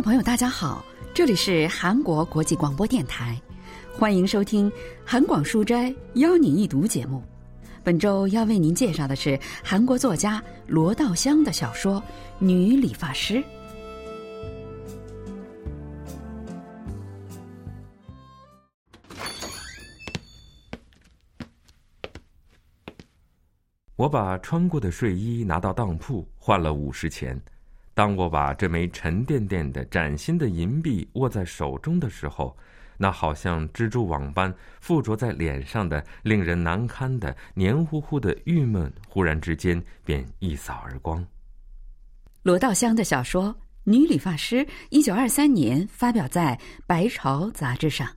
朋友，大家好，这里是韩国国际广播电台，欢迎收听韩广书斋邀你一读节目。本周要为您介绍的是韩国作家罗道香的小说《女理发师》。我把穿过的睡衣拿到当铺换了五十钱。当我把这枚沉甸甸的崭新的银币握在手中的时候，那好像蜘蛛网般附着在脸上的令人难堪的黏糊糊的郁闷，忽然之间便一扫而光。罗道香的小说《女理发师》一九二三年发表在《白潮》杂志上。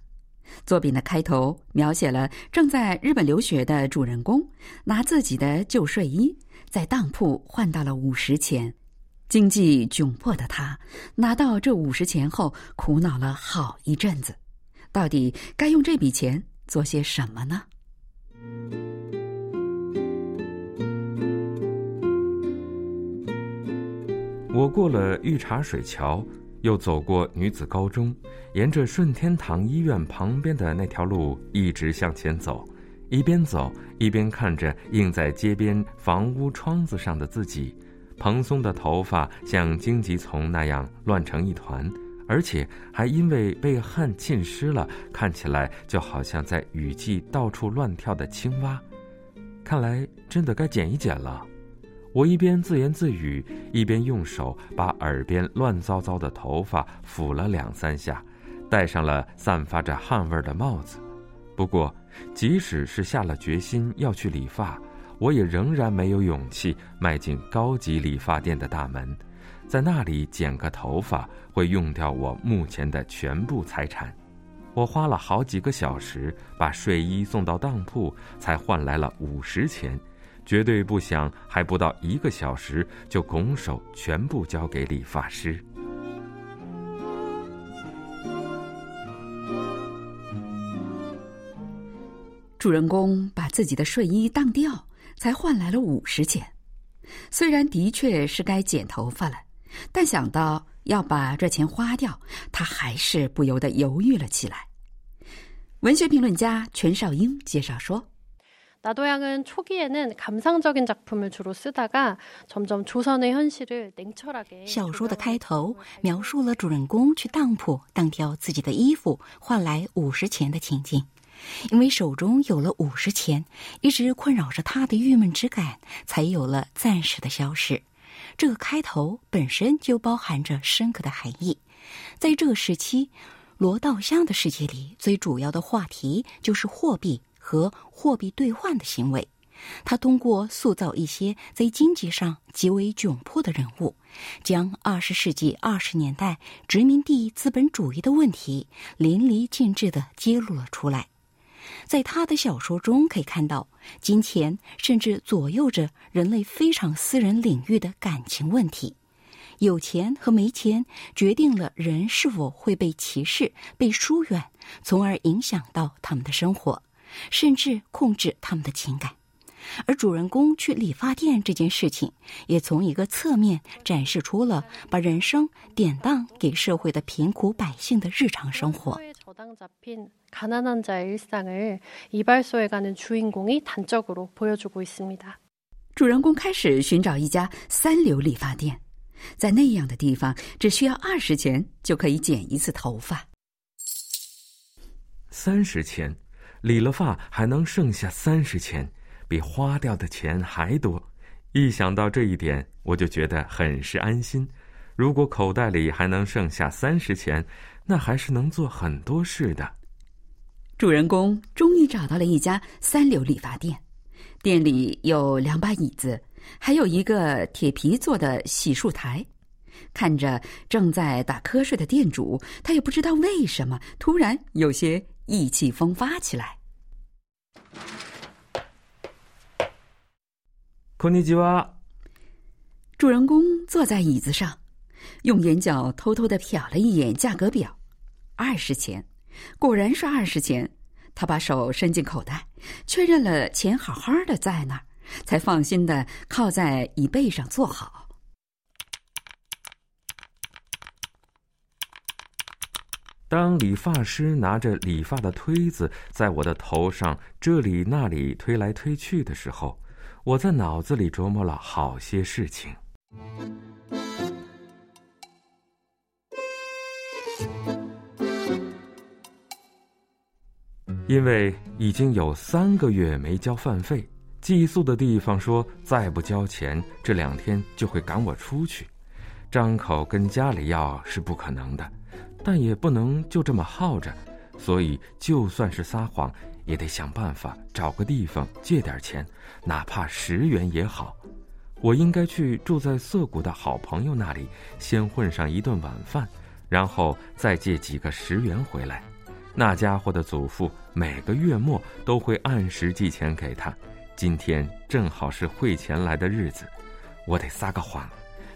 作品的开头描写了正在日本留学的主人公拿自己的旧睡衣在当铺换到了五十钱，经济窘迫的他拿到这五十钱后苦恼了好一阵子，到底该用这笔钱做些什么呢？我过了御茶水桥。又走过女子高中，沿着顺天堂医院旁边的那条路一直向前走，一边走一边看着映在街边房屋窗子上的自己，蓬松的头发像荆棘丛那样乱成一团，而且还因为被汗浸湿了，看起来就好像在雨季到处乱跳的青蛙。看来真的该剪一剪了。我一边自言自语，一边用手把耳边乱糟糟的头发抚了两三下，戴上了散发着汗味的帽子。不过，即使是下了决心要去理发，我也仍然没有勇气迈进高级理发店的大门，在那里剪个头发会用掉我目前的全部财产。我花了好几个小时把睡衣送到当铺，才换来了五十钱。绝对不想，还不到一个小时就拱手全部交给理发师。主人公把自己的睡衣当掉，才换来了五十钱。虽然的确是该剪头发了，但想到要把这钱花掉，他还是不由得犹豫了起来。文学评论家全少英介绍说。나도양은초기에는감상적인작품을주로쓰다가점점조선의현실을냉철하게小说的开头描述了主人公去当铺当掉自己的衣服换来五十钱的情景， 因为手中有了五十钱，一直困扰着他的郁闷之感才有了暂时的消失。这个开头本身就包含着深刻的含义。在这个时期，罗道香的世界里最主要的话题就是货币。和货币兑换的行为，他通过塑造一些在经济上极为窘迫的人物，将二十世纪二十年代殖民地资本主义的问题淋漓尽致地揭露了出来。在他的小说中，可以看到金钱甚至左右着人类非常私人领域的感情问题，有钱和没钱决定了人是否会被歧视、被疏远，从而影响到他们的生活。甚至控制他们的情感，而主人公去理发店这件事情，也从一个侧面展示出了把人生典当给社会的贫苦百姓的日常生活。主人公开始寻找一家三流理发店，在那样的地方，只需要二十钱就可以剪一次头发。三十钱。理了发还能剩下三十钱，比花掉的钱还多。一想到这一点，我就觉得很是安心。如果口袋里还能剩下三十钱，那还是能做很多事的。主人公终于找到了一家三流理发店，店里有两把椅子，还有一个铁皮做的洗漱台。看着正在打瞌睡的店主，他也不知道为什么突然有些。意气风发起来。こんにちは。主人公坐在椅子上， 用眼角偷偷的瞟了一眼价格表，二十钱，果然是二十钱。他把手伸进口袋，确认了钱好好的在那儿，才放心的靠在椅背上坐好。当理发师拿着理发的推子在我的头上这里那里推来推去的时候，我在脑子里琢磨了好些事情。因为已经有三个月没交饭费，寄宿的地方说再不交钱，这两天就会赶我出去。张口跟家里要是不可能的，但也不能就这么耗着，所以就算是撒谎，也得想办法找个地方借点钱，哪怕十元也好。我应该去住在涩谷的好朋友那里，先混上一顿晚饭，然后再借几个十元回来。那家伙的祖父每个月末都会按时寄钱给他，今天正好是汇钱来的日子，我得撒个谎，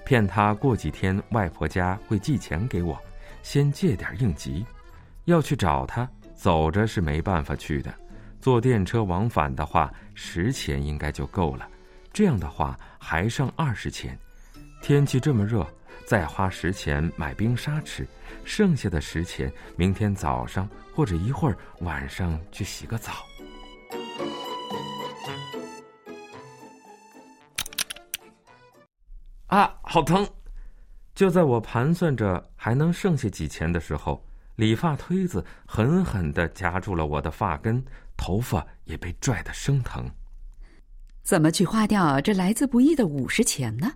骗他过几天外婆家会寄钱给我，先借点应急。要去找他，走着是没办法去的，坐电车往返的话，十钱应该就够了。这样的话还剩二十钱，天气这么热。再花十钱买冰沙吃，剩下的十钱明天早上或者一会儿晚上去洗个澡。啊，好疼！就在我盘算着还能剩下几钱的时候，理发推子狠狠的夹住了我的发根，头发也被拽得生疼。怎么去花掉这来之不易的五十钱呢？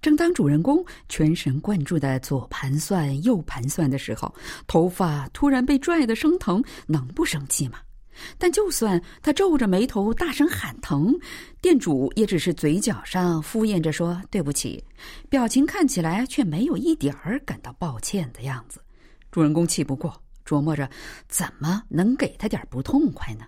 正当主人公全神贯注的左盘算右盘算的时候，头发突然被拽得生疼，能不生气吗？但就算他皱着眉头大声喊疼，店主也只是嘴角上敷衍着说对不起，表情看起来却没有一点儿感到抱歉的样子。主人公气不过，琢磨着怎么能给他点不痛快呢？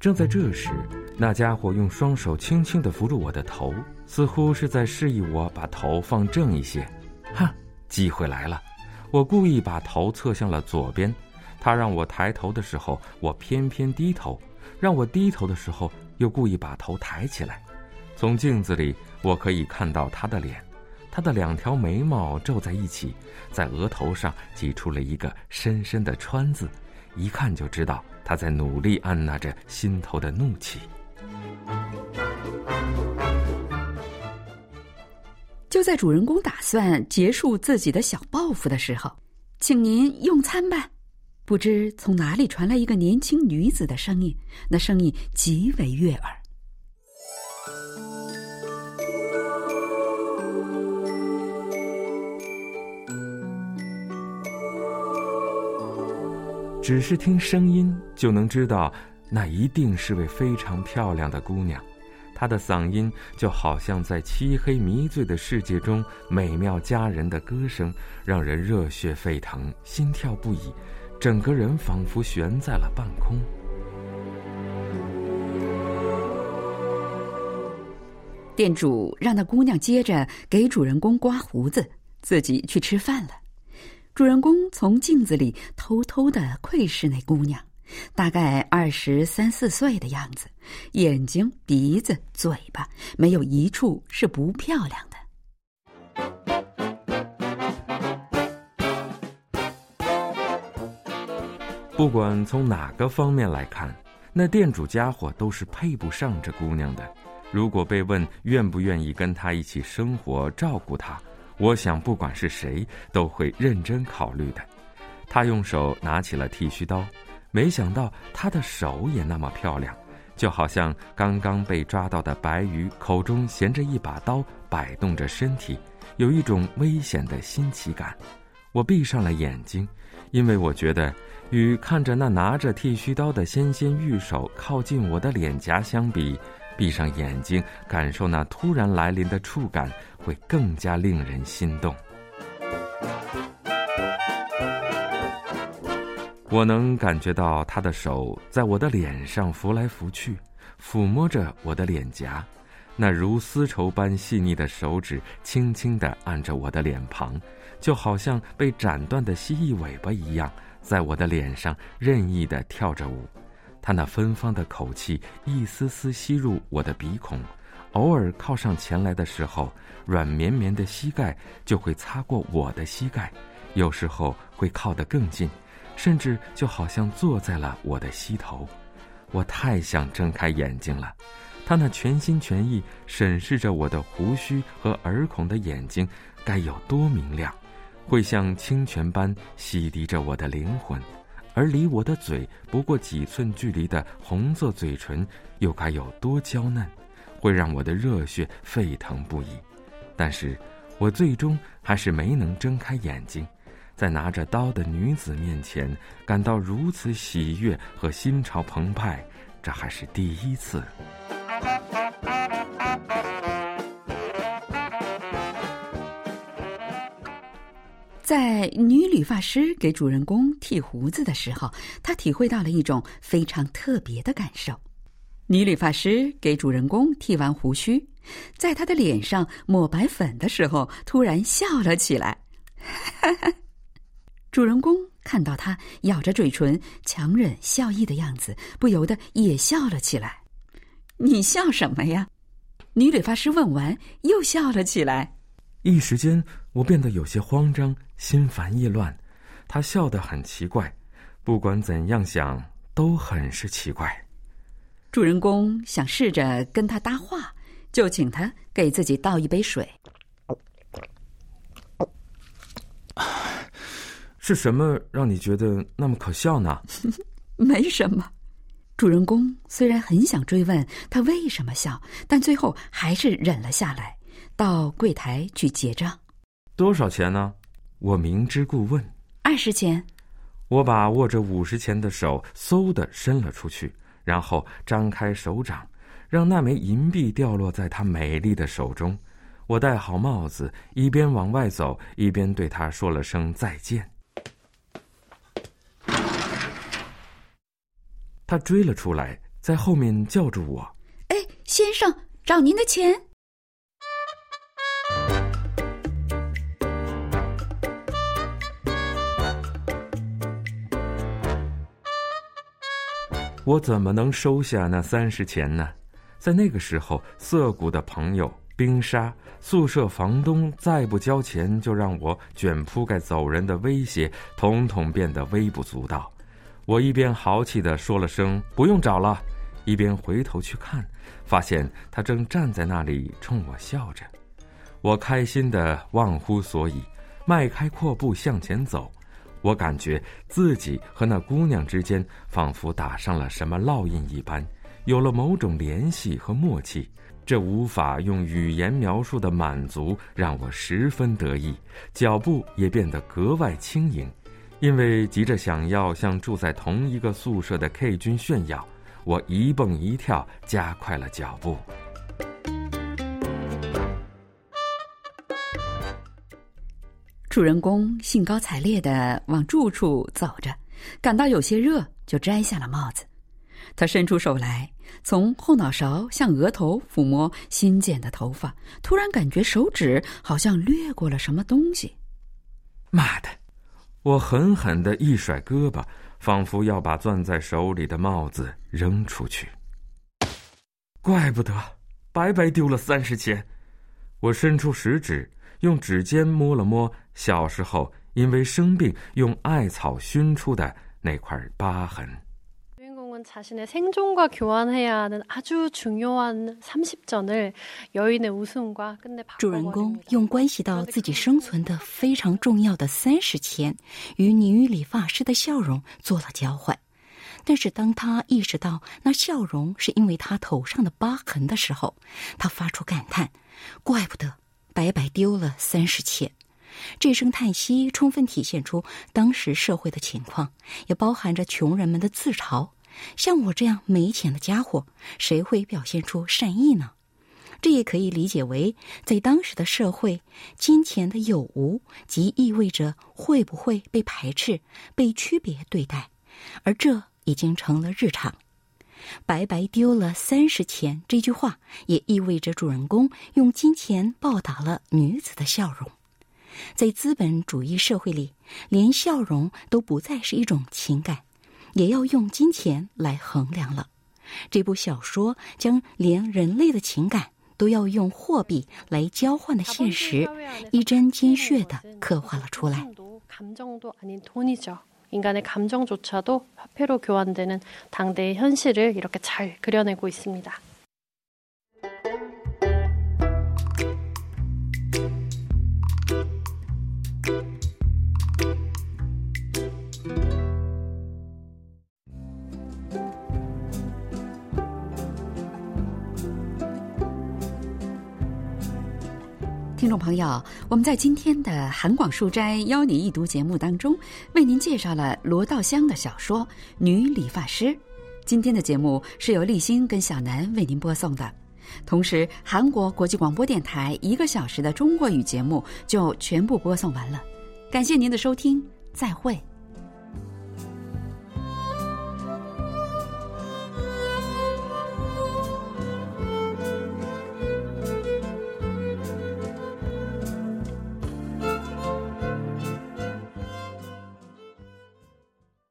正在这时，那家伙用双手轻轻地扶住我的头，似乎是在示意我把头放正一些。哈，机会来了！我故意把头侧向了左边，他让我抬头的时候，我偏偏低头；让我低头的时候，又故意把头抬起来。从镜子里，我可以看到他的脸，他的两条眉毛皱在一起，在额头上挤出了一个深深的川字，一看就知道。他在努力按捺着心头的怒气。就在主人公打算结束自己的小报复的时候，请您用餐吧。不知从哪里传来一个年轻女子的声音，那声音极为悦耳。只是听声音就能知道，那一定是位非常漂亮的姑娘。她的嗓音就好像在漆黑迷醉的世界中美妙佳人的歌声，让人热血沸腾，心跳不已，整个人仿佛悬在了半空。店主让那姑娘接着给主人公刮胡子，自己去吃饭了。主人公从镜子里偷偷的窥视那姑娘，大概二十三四岁的样子，眼睛、鼻子、嘴巴，没有一处是不漂亮的。不管从哪个方面来看，那店主家伙都是配不上这姑娘的。如果被问愿不愿意跟她一起生活、照顾她。我想，不管是谁，都会认真考虑的。他用手拿起了剃须刀，没想到他的手也那么漂亮，就好像刚刚被抓到的白鱼，口中衔着一把刀，摆动着身体，有一种危险的新奇感。我闭上了眼睛，因为我觉得，与看着那拿着剃须刀的纤纤玉手靠近我的脸颊相比，闭上眼睛感受那突然来临的触感。会更加令人心动。我能感觉到他的手在我的脸上拂来拂去，抚摸着我的脸颊，那如丝绸般细腻的手指轻轻地按着我的脸庞，就好像被斩断的蜥蜴尾巴一样，在我的脸上任意地跳着舞。他那芬芳的口气一丝丝吸入我的鼻孔。偶尔靠上前来的时候，软绵绵的膝盖就会擦过我的膝盖，有时候会靠得更近，甚至就好像坐在了我的膝头。我太想睁开眼睛了，他那全心全意审视着我的胡须和耳孔的眼睛，该有多明亮，会像清泉般洗涤着我的灵魂。而离我的嘴不过几寸距离的红色嘴唇，又该有多娇嫩，会让我的热血沸腾不已。但是，我最终还是没能睁开眼睛，在拿着刀的女子面前感到如此喜悦和心潮澎湃，这还是第一次。在女理发师给主人公剃胡子的时候，他体会到了一种非常特别的感受。女理发师给主人公剃完胡须，在他的脸上抹白粉的时候，突然笑了起来。哈 哈主人公看到他咬着嘴唇、强忍笑意的样子，不由得也笑了起来。“你笑什么呀？”女理发师问完，又笑了起来。一时间，我变得有些慌张，心烦意乱。他笑得很奇怪，不管怎样想，都很是奇怪。主人公想试着跟他搭话，就请他给自己倒一杯水。是什么让你觉得那么可笑呢？没什么。主人公虽然很想追问他为什么笑，但最后还是忍了下来。到柜台去结账，多少钱呢？我明知故问。二十钱。我把握着五十钱的手嗖的伸了出去，然后张开手掌，让那枚银币掉落在他美丽的手中。我戴好帽子，一边往外走，一边对他说了声再见。他追了出来，在后面叫住我：“哎，先生，找您的钱。”我怎么能收下那三十钱呢？在那个时候，涩谷的朋友、冰沙、宿舍房东再不交钱就让我卷铺盖走人的威胁，统统变得微不足道。我一边豪气地说了声“不用找了”，一边回头去看，发现他正站在那里冲我笑着。我开心得忘乎所以，迈开阔步向前走。我感觉自己和那姑娘之间仿佛打上了什么烙印一般，有了某种联系和默契。这无法用语言描述的满足让我十分得意，脚步也变得格外轻盈。因为急着想要向住在同一个宿舍的 K 君炫耀，我一蹦一跳，加快了脚步。主人公兴高采烈的往住处走着，感到有些热，就摘下了帽子。他伸出手来，从后脑勺向额头抚摸新剪的头发，突然感觉手指好像掠过了什么东西。妈的！我狠狠的一甩胳膊，仿佛要把攥在手里的帽子扔出去。怪不得，白白丢了三十钱。我伸出食指。用指尖摸了摸小时候因为生病用艾草熏出的那块疤痕。主人公用关系到自己生存的非常重要的三十钱，与女理发师的笑容做了交换。但是当他意识到那笑容是因为他头上的疤痕的时候，他发出感叹：“怪不得。”白白丢了三十钱，这声叹息充分体现出当时社会的情况，也包含着穷人们的自嘲。像我这样没钱的家伙，谁会表现出善意呢？这也可以理解为，在当时的社会，金钱的有无即意味着会不会被排斥、被区别对待，而这已经成了日常。白白丢了三十钱，这句话也意味着主人公用金钱报答了女子的笑容。在资本主义社会里，连笑容都不再是一种情感，也要用金钱来衡量了。这部小说将连人类的情感都要用货币来交换的现实，一针见血地刻画了出来。朋友，我们在今天的韩广书斋邀你一读节目当中，为您介绍了罗道香的小说《女理发师》。今天的节目是由立新跟小南为您播送的，同时韩国国际广播电台一个小时的中国语节目就全部播送完了。感谢您的收听，再会。